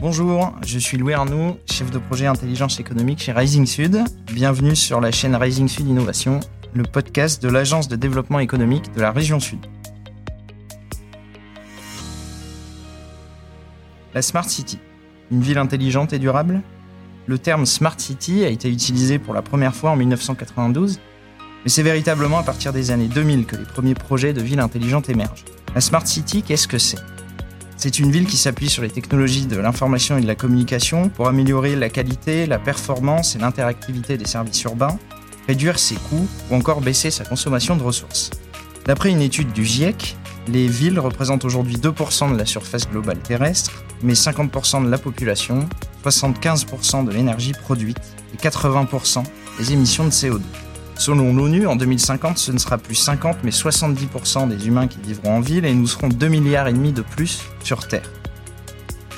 Bonjour, je suis Louis Arnoux, chef de projet intelligence économique chez Rising Sud. Bienvenue sur la chaîne Rising Sud Innovation, le podcast de l'agence de développement économique de la région Sud. La Smart City, une ville intelligente et durable? Le terme Smart City a été utilisé pour la première fois en 1992, mais c'est véritablement à partir des années 2000 que les premiers projets de ville intelligente émergent. La Smart City, qu'est-ce que c'est? C'est une ville qui s'appuie sur les technologies de l'information et de la communication pour améliorer la qualité, la performance et l'interactivité des services urbains, réduire ses coûts ou encore baisser sa consommation de ressources. D'après une étude du GIEC, les villes représentent aujourd'hui 2% de la surface globale terrestre, mais 50% de la population, 75% de l'énergie produite et 80% des émissions de CO2. Selon l'ONU, en 2050, ce ne sera plus 50 mais 70% des humains qui vivront en ville et nous serons 2 milliards de plus sur Terre.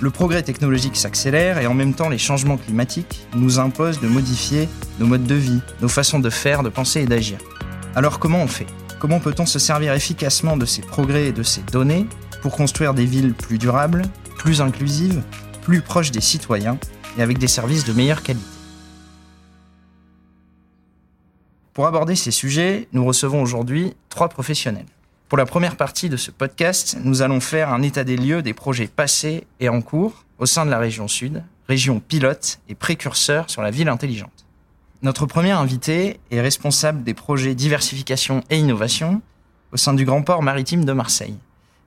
Le progrès technologique s'accélère et en même temps les changements climatiques nous imposent de modifier nos modes de vie, nos façons de faire, de penser et d'agir. Alors comment on fait? Comment peut-on se servir efficacement de ces progrès et de ces données pour construire des villes plus durables, plus inclusives, plus proches des citoyens et avec des services de meilleure qualité? Pour aborder ces sujets, nous recevons aujourd'hui trois professionnels. Pour la première partie de ce podcast, nous allons faire un état des lieux des projets passés et en cours au sein de la région Sud, région pilote et précurseur sur la ville intelligente. Notre premier invité est responsable des projets diversification et innovation au sein du Grand Port maritime de Marseille.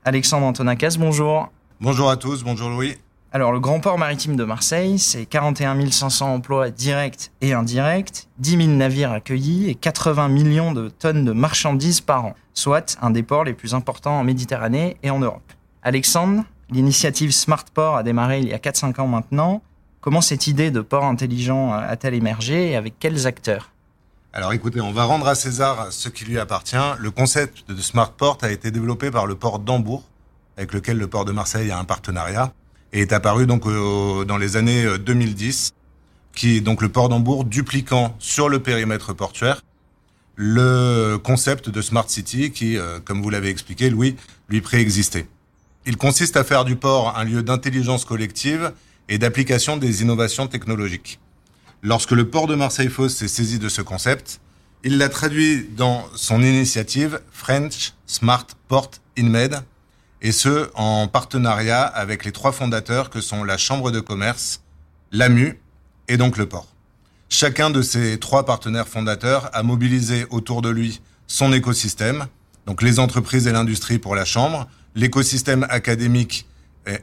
Alexandre Antonacas, bonjour. Bonjour à tous, bonjour Louis. Alors, le Grand Port maritime de Marseille, c'est 41 500 emplois directs et indirects, 10 000 navires accueillis et 80 millions de tonnes de marchandises par an, soit un des ports les plus importants en Méditerranée et en Europe. Alexandre, l'initiative Smart Port a démarré il y a 4-5 ans maintenant. Comment cette idée de port intelligent a-t-elle émergé et avec quels acteurs? Alors écoutez, on va rendre à César ce qui lui appartient. Le concept de Smart Port a été développé par le port d'Hambourg, avec lequel le port de Marseille a un partenariat, et est apparu donc dans les années 2010, euh, qui est donc le port d'Hambourg dupliquant sur le périmètre portuaire le concept de Smart City qui, euh, comme vous l'avez expliqué, Louis, lui préexistait. Il consiste à faire du port un lieu d'intelligence collective et d'application des innovations technologiques. Lorsque le port de Marseille-Fos s'est saisi de ce concept, il l'a traduit dans son initiative French Smart Port InMed, et ce, en partenariat avec les trois fondateurs que sont la Chambre de commerce, l'AMU et donc le port. Chacun de ces trois partenaires fondateurs a mobilisé autour de lui son écosystème, donc les entreprises et l'industrie pour la Chambre, l'écosystème académique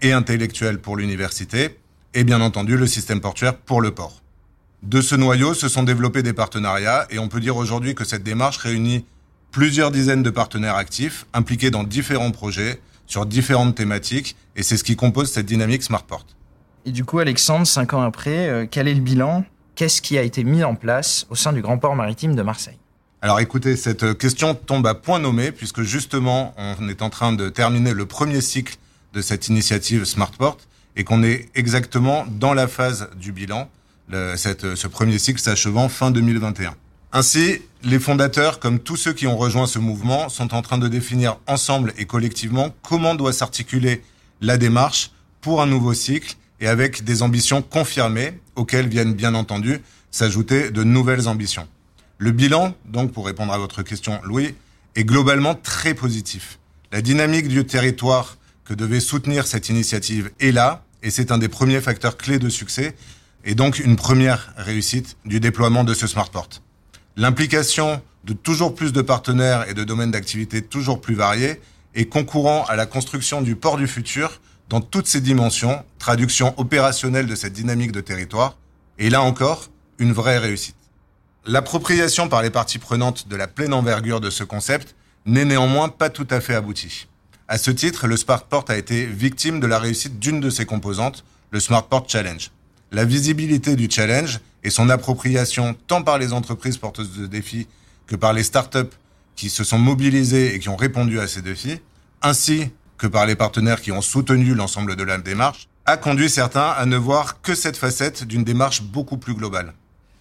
et intellectuel pour l'université, et bien entendu le système portuaire pour le port. De ce noyau se sont développés des partenariats et on peut dire aujourd'hui que cette démarche réunit plusieurs dizaines de partenaires actifs impliqués dans différents projets sur différentes thématiques et c'est ce qui compose cette dynamique Smartport. Et du coup, Alexandre, cinq ans après, euh, quel est le bilan? Qu'est-ce qui a été mis en place au sein du Grand Port Maritime de Marseille? Alors écoutez, cette question tombe à point nommé puisque justement on est en train de terminer le premier cycle de cette initiative Smartport et qu'on est exactement dans la phase du bilan, le, cette, ce premier cycle s'achevant fin 2021. Ainsi, les fondateurs, comme tous ceux qui ont rejoint ce mouvement, sont en train de définir ensemble et collectivement comment doit s'articuler la démarche pour un nouveau cycle et avec des ambitions confirmées auxquelles viennent bien entendu s'ajouter de nouvelles ambitions. Le bilan, donc pour répondre à votre question Louis, est globalement très positif. La dynamique du territoire que devait soutenir cette initiative est là, et c'est un des premiers facteurs clés de succès, et donc une première réussite du déploiement de ce Smartport. L'implication de toujours plus de partenaires et de domaines d'activité toujours plus variés est concourant à la construction du port du futur dans toutes ses dimensions, traduction opérationnelle de cette dynamique de territoire, et là encore, une vraie réussite. L'appropriation par les parties prenantes de la pleine envergure de ce concept n'est néanmoins pas tout à fait aboutie. À ce titre, le Smartport a été victime de la réussite d'une de ses composantes, le Smartport Challenge. La visibilité du challenge et son appropriation tant par les entreprises porteuses de défis que par les startups qui se sont mobilisées et qui ont répondu à ces défis, ainsi que par les partenaires qui ont soutenu l'ensemble de la démarche, a conduit certains à ne voir que cette facette d'une démarche beaucoup plus globale.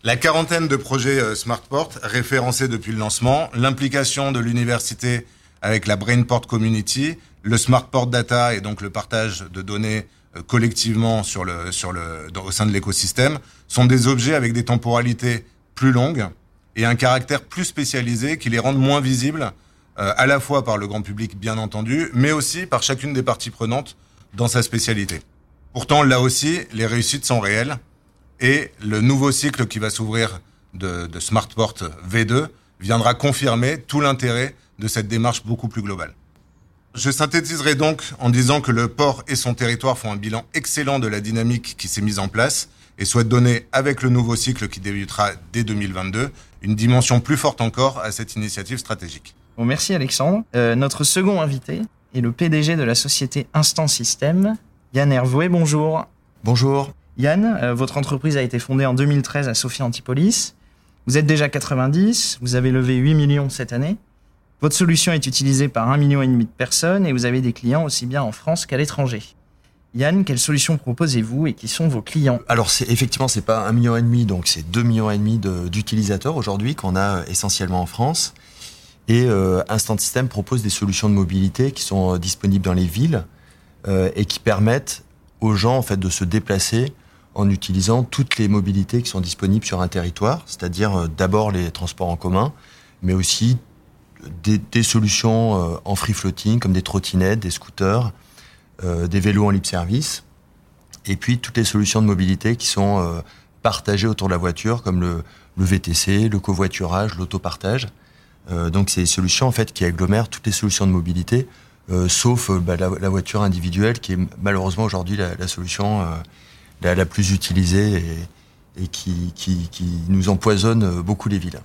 La quarantaine de projets euh, Smartport référencés depuis le lancement, l'implication de l'université avec la Brainport Community, le Smartport Data et donc le partage de données collectivement sur le, sur le, au sein de l'écosystème sont des objets avec des temporalités plus longues et un caractère plus spécialisé qui les rendent moins visibles à la fois par le grand public bien entendu, mais aussi par chacune des parties prenantes dans sa spécialité. Pourtant, là aussi, les réussites sont réelles et le nouveau cycle qui va s'ouvrir de, de Smartport V2 viendra confirmer tout l'intérêt de cette démarche beaucoup plus globale. Je synthétiserai donc en disant que le port et son territoire font un bilan excellent de la dynamique qui s'est mise en place et souhaitent donner, avec le nouveau cycle qui débutera dès 2022, une dimension plus forte encore à cette initiative stratégique. Bon, merci Alexandre. Euh, notre second invité est le PDG de la société Instant System, Yann Hervouet. Bonjour. Bonjour. Yann, euh, votre entreprise a été fondée en 2013 à Sophie Antipolis. Vous êtes déjà 90, vous avez levé 8 millions cette année. Votre solution est utilisée par un million et demi de personnes et vous avez des clients aussi bien en France qu'à l'étranger. Yann, quelle solution proposez-vous et qui sont vos clients? Alors c'est effectivement c'est pas un million et demi donc c'est deux millions et demi d'utilisateurs aujourd'hui qu'on a euh, essentiellement en France. Et euh, Instant System propose des solutions de mobilité qui sont euh, disponibles dans les villes et qui permettent aux gens en fait de se déplacer en utilisant toutes les mobilités qui sont disponibles sur un territoire, c'est-à-dire d'abord les transports en commun, mais aussi des, solutions euh, en free floating comme des trottinettes, des scooters, euh, des vélos en libre service, et puis toutes les solutions de mobilité qui sont euh, partagées autour de la voiture comme le, VTC, le covoiturage, l'autopartage. Donc c'est des solutions en fait qui agglomèrent toutes les solutions de mobilité, sauf bah, la, voiture individuelle qui est malheureusement aujourd'hui la, solution la, plus utilisée et, qui, nous empoisonne beaucoup les villes.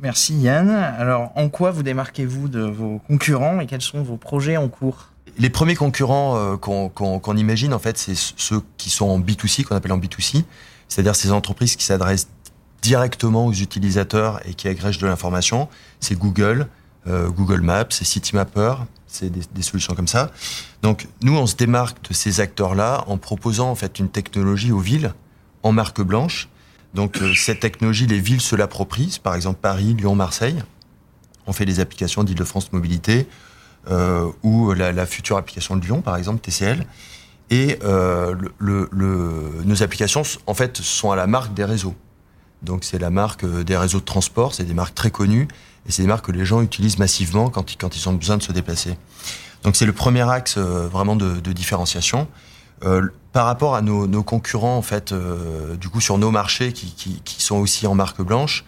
Merci Yann. Alors en quoi vous démarquez-vous de vos concurrents et quels sont vos projets en cours? Les premiers concurrents euh, qu'on qu qu imagine, en fait, c'est ceux qui sont en B2C, qu'on appelle en B2C, c'est-à-dire ces entreprises qui s'adressent directement aux utilisateurs et qui agrègent de l'information. C'est Google, euh, Google Maps, c'est Citymapper, c'est des, des, solutions comme ça. Donc nous, on se démarque de ces acteurs-là en proposant en fait une technologie aux villes en marque blanche. Donc euh, cette technologie, les villes se l'approprient. Par exemple Paris, Lyon, Marseille. On fait des applications d'Île-de-France Mobilité euh, ou la, future application de Lyon, par exemple TCL. Et euh, nos applications, en fait, sont à la marque des réseaux. Donc c'est la marque des réseaux de transport, c'est des marques très connues et c'est des marques que les gens utilisent massivement quand ils, ont besoin de se déplacer. Donc c'est le premier axe vraiment de différenciation. Euh, par rapport à nos, concurrents, en fait, euh, du coup sur nos marchés qui, sont aussi en marque blanche,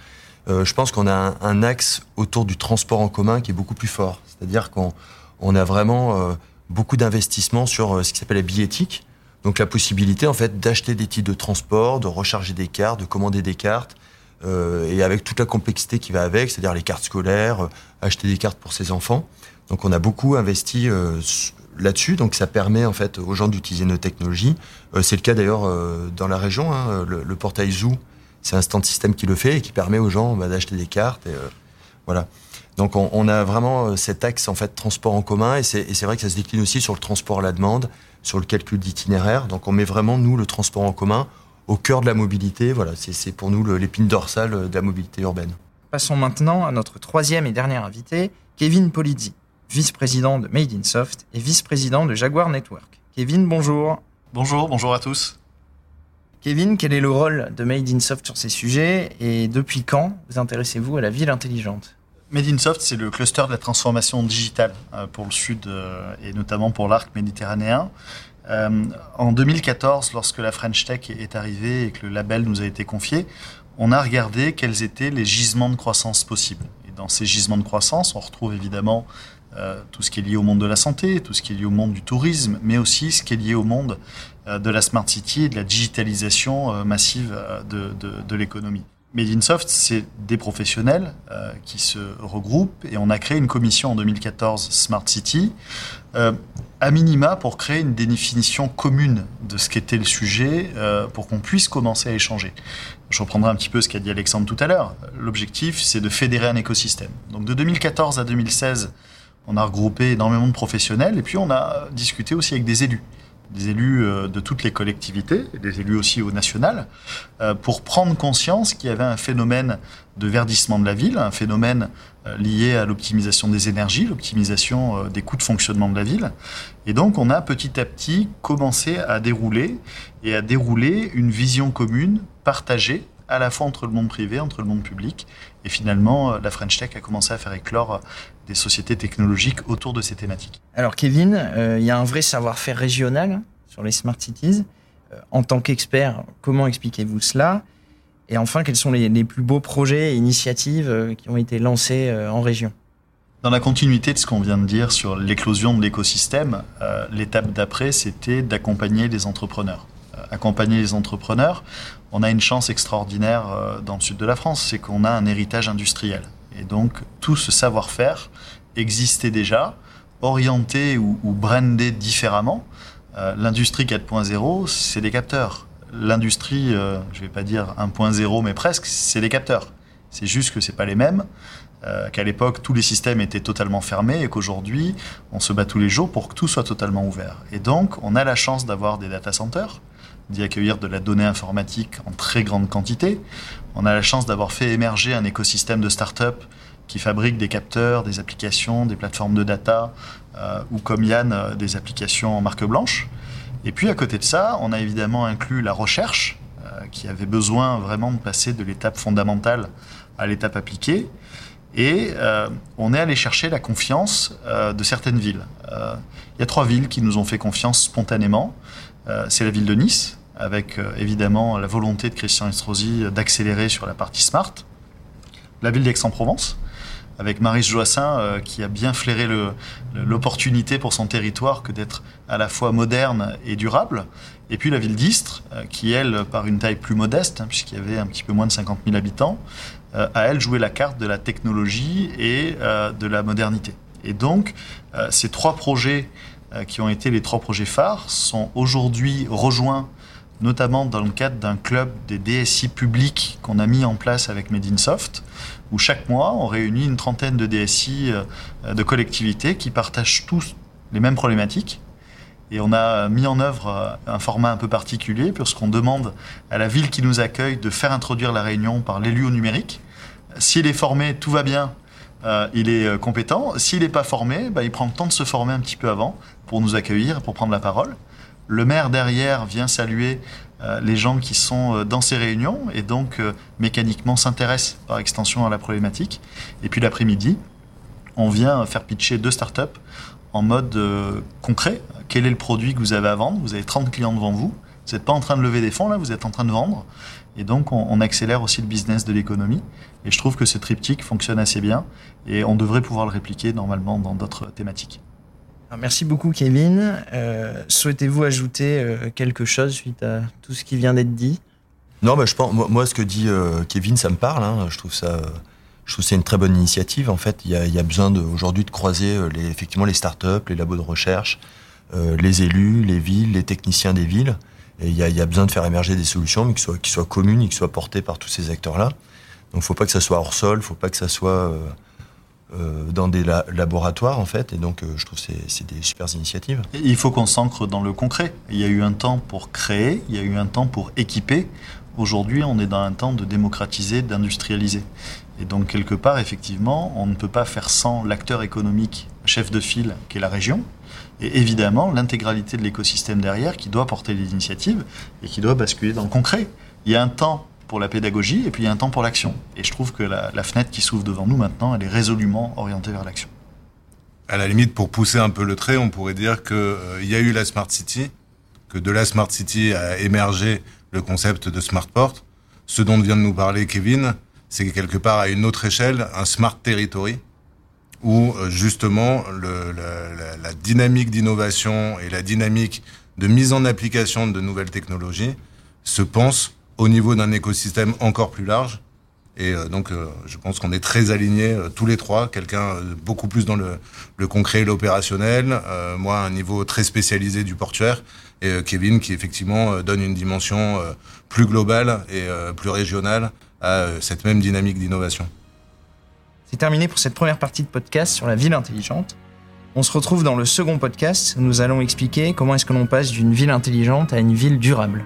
euh, je pense qu'on a un, axe autour du transport en commun qui est beaucoup plus fort. C'est-à-dire qu'on on a vraiment beaucoup d'investissements sur ce qui s'appelle la billettique. Donc la possibilité en fait d'acheter des titres de transport, de recharger des cartes, de commander des cartes, et avec toute la complexité qui va avec, c'est-à-dire les cartes scolaires, acheter des cartes pour ses enfants. Donc on a beaucoup investi là-dessus, donc ça permet en fait aux gens d'utiliser nos technologies. Euh, c'est le cas d'ailleurs euh, dans la région, hein, le, portail Zoo, c'est un stand système qui le fait et qui permet aux gens bah, d'acheter des cartes. Et, voilà. Donc on, on, a vraiment cet axe en fait transport en commun et c'est vrai que ça se décline aussi sur le transport à la demande sur le calcul d'itinéraire. Donc on met vraiment, nous, le transport en commun au cœur de la mobilité. Voilà, c'est pour nous l'épine dorsale de la mobilité urbaine. Passons maintenant à notre troisième et dernier invité, Kevin Polizzi, vice-président de Made in Soft et vice-président de Jaguar Network. Kevin, bonjour. Bonjour, bonjour à tous. Kevin, quel est le rôle de Made in Soft sur ces sujets et depuis quand vous intéressez-vous à la ville intelligente? Made in Soft, c'est le cluster de la transformation digitale euh, pour le Sud euh, et notamment pour l'arc méditerranéen. Euh, en 2014, lorsque la French Tech est arrivée et que le label nous a été confié, on a regardé quels étaient les gisements de croissance possibles. Et dans ces gisements de croissance, on retrouve évidemment euh, tout ce qui est lié au monde de la santé, tout ce qui est lié au monde du tourisme, mais aussi ce qui est lié au monde euh, de la smart city et de la digitalisation massive de, de, l'économie. Made in Soft, c'est des professionnels euh, qui se regroupent et on a créé une commission en 2014 Smart City, euh, à minima pour créer une définition commune de ce qu'était le sujet euh, pour qu'on puisse commencer à échanger. Je reprendrai un petit peu ce qu'a dit Alexandre tout à l'heure. L'objectif, c'est de fédérer un écosystème. Donc de 2014 à 2016, on a regroupé énormément de professionnels et puis on a discuté aussi avec des élus des élus euh, de toutes les collectivités, des élus aussi au national, euh, pour prendre conscience qu'il y avait un phénomène de verdissement de la ville, un phénomène euh, lié à l'optimisation des énergies, l'optimisation des coûts de fonctionnement de la ville. Et donc on a petit à petit commencé à dérouler et à dérouler une vision commune, partagée, à la fois entre le monde privé, entre le monde public. Et finalement, la French Tech a commencé à faire éclore des sociétés technologiques autour de ces thématiques. Alors Kevin, euh, il y a un vrai savoir-faire régional sur les smart cities. Euh, en tant qu'expert, comment expliquez-vous cela? Et enfin, quels sont les, plus beaux projets et initiatives euh, qui ont été lancés en région? Dans la continuité de ce qu'on vient de dire sur l'éclosion de l'écosystème, l'étape d'après, c'était d'accompagner les entrepreneurs. Accompagner les entrepreneurs, on a une chance extraordinaire dans le sud de la France, c'est qu'on a un héritage industriel. Et donc, tout ce savoir-faire existait déjà, orienté ou, brandé différemment. Euh, l'industrie 4.0, c'est des capteurs. L'industrie, euh, je ne vais pas dire 1.0, mais presque, c'est des capteurs. C'est juste que ce pas les mêmes. Euh, qu'à l'époque, tous les systèmes étaient totalement fermés et qu'aujourd'hui, on se bat tous les jours pour que tout soit totalement ouvert. Et donc, on a la chance d'avoir des data centers, d'y accueillir de la donnée informatique en très grande quantité. On a la chance d'avoir fait émerger un écosystème de start-up qui fabriquent des capteurs, des applications, des plateformes de data, euh, ou comme Yann, euh, des applications en marque blanche. Et puis à côté de ça, on a évidemment inclus la recherche, euh, qui avait besoin vraiment de passer de l'étape fondamentale à l'étape appliquée. Et on est allé chercher la confiance de certaines villes. Il y a trois villes qui nous ont fait confiance spontanément. C'est la ville de Nice, avec euh, évidemment la volonté de Christian Estrosi d'accélérer sur la partie smart. La ville d'Aix-en-Provence, avec Maris Joassin euh, qui a bien flairé l'opportunité pour son territoire que d'être à la fois moderne et durable. Et puis la ville d'Istres, euh, qui elle, par une taille plus modeste, hein, puisqu'il y avait un petit peu moins de 50 000 habitants, a elle joué la carte de la technologie et de la modernité. Et donc, ces trois projets qui ont été les trois projets phares sont aujourd'hui rejoints notamment dans le cadre d'un club des DSI publics qu'on a mis en place avec Medinsoft, où chaque mois, on réunit une trentaine de DSI euh, de collectivités qui partagent tous les mêmes problématiques. Et on a mis en œuvre euh, un format un peu particulier, puisqu'on demande à la ville qui nous accueille de faire introduire la réunion par l'élu au numérique. S'il est formé, tout va bien, euh, il est compétent. S'il n'est pas formé, bah, il prend le temps de se former un petit peu avant pour nous accueillir, pour prendre la parole. Le maire derrière vient saluer euh, les gens qui sont euh, dans ces réunions et donc euh, mécaniquement s'intéresse par extension à la problématique. Et puis l'après-midi, on vient faire pitcher deux startups en mode concret. Quel est le produit que vous avez à vendre? Vous avez 30 clients devant vous. Vous n'êtes pas en train de lever des fonds là, vous êtes en train de vendre. Et donc on, on accélère aussi le business de l'économie. Et je trouve que ce triptyque fonctionne assez bien et on devrait pouvoir le répliquer normalement dans d'autres thématiques merci beaucoup Kevin. Euh, souhaitez-vous ajouter euh, quelque chose suite à tout ce qui vient d'être dit? Non, bah, je pense, moi, ce que dit euh, Kevin, ça me parle. Hein. je trouve ça, je trouve c'est une très bonne initiative. En fait, il y a, besoin aujourd'hui de croiser les, effectivement les startups, les labos de recherche, les élus, les villes, les techniciens des villes. Et il y, a, besoin de faire émerger des solutions, mais qui soient, communes et qui soient portées par tous ces acteurs-là. Donc, faut pas que ça soit hors sol, faut pas que ça soit dans des laboratoires en fait et donc euh, je trouve que c'est des super initiatives. Il faut qu'on s'ancre dans le concret. Il y a eu un temps pour créer, il y a eu un temps pour équiper. Aujourd'hui, on est dans un temps de démocratiser, d'industrialiser. Et donc quelque part, effectivement, on ne peut pas faire sans l'acteur économique chef de file qui est la région, et évidemment l'intégralité de l'écosystème derrière qui doit porter les initiatives et qui doit basculer dans le concret. Il y a un temps pour la pédagogie et puis il y a un temps pour l'action. Et je trouve que la, fenêtre qui s'ouvre devant nous maintenant, elle est résolument orientée vers l'action. À la limite, pour pousser un peu le trait, on pourrait dire qu'il euh, y a eu la Smart City, que de la Smart City a émergé le concept de Smartport. Ce dont vient de nous parler Kevin, c'est quelque part à une autre échelle, un Smart Territory, où euh, justement la, la dynamique d'innovation et la dynamique de mise en application de nouvelles technologies se pense au niveau d'un écosystème encore plus large. Et euh, donc, euh, je pense qu'on est très alignés euh, tous les trois. Quelqu'un beaucoup plus dans le, concret et l'opérationnel. moi, un niveau très spécialisé du portuaire. Et Kevin, qui effectivement donne une dimension plus globale et plus régionale à cette même dynamique d'innovation. C'est terminé pour cette première partie de podcast sur la ville intelligente. On se retrouve dans le second podcast nous allons expliquer comment est-ce que l'on passe d'une ville intelligente à une ville durable.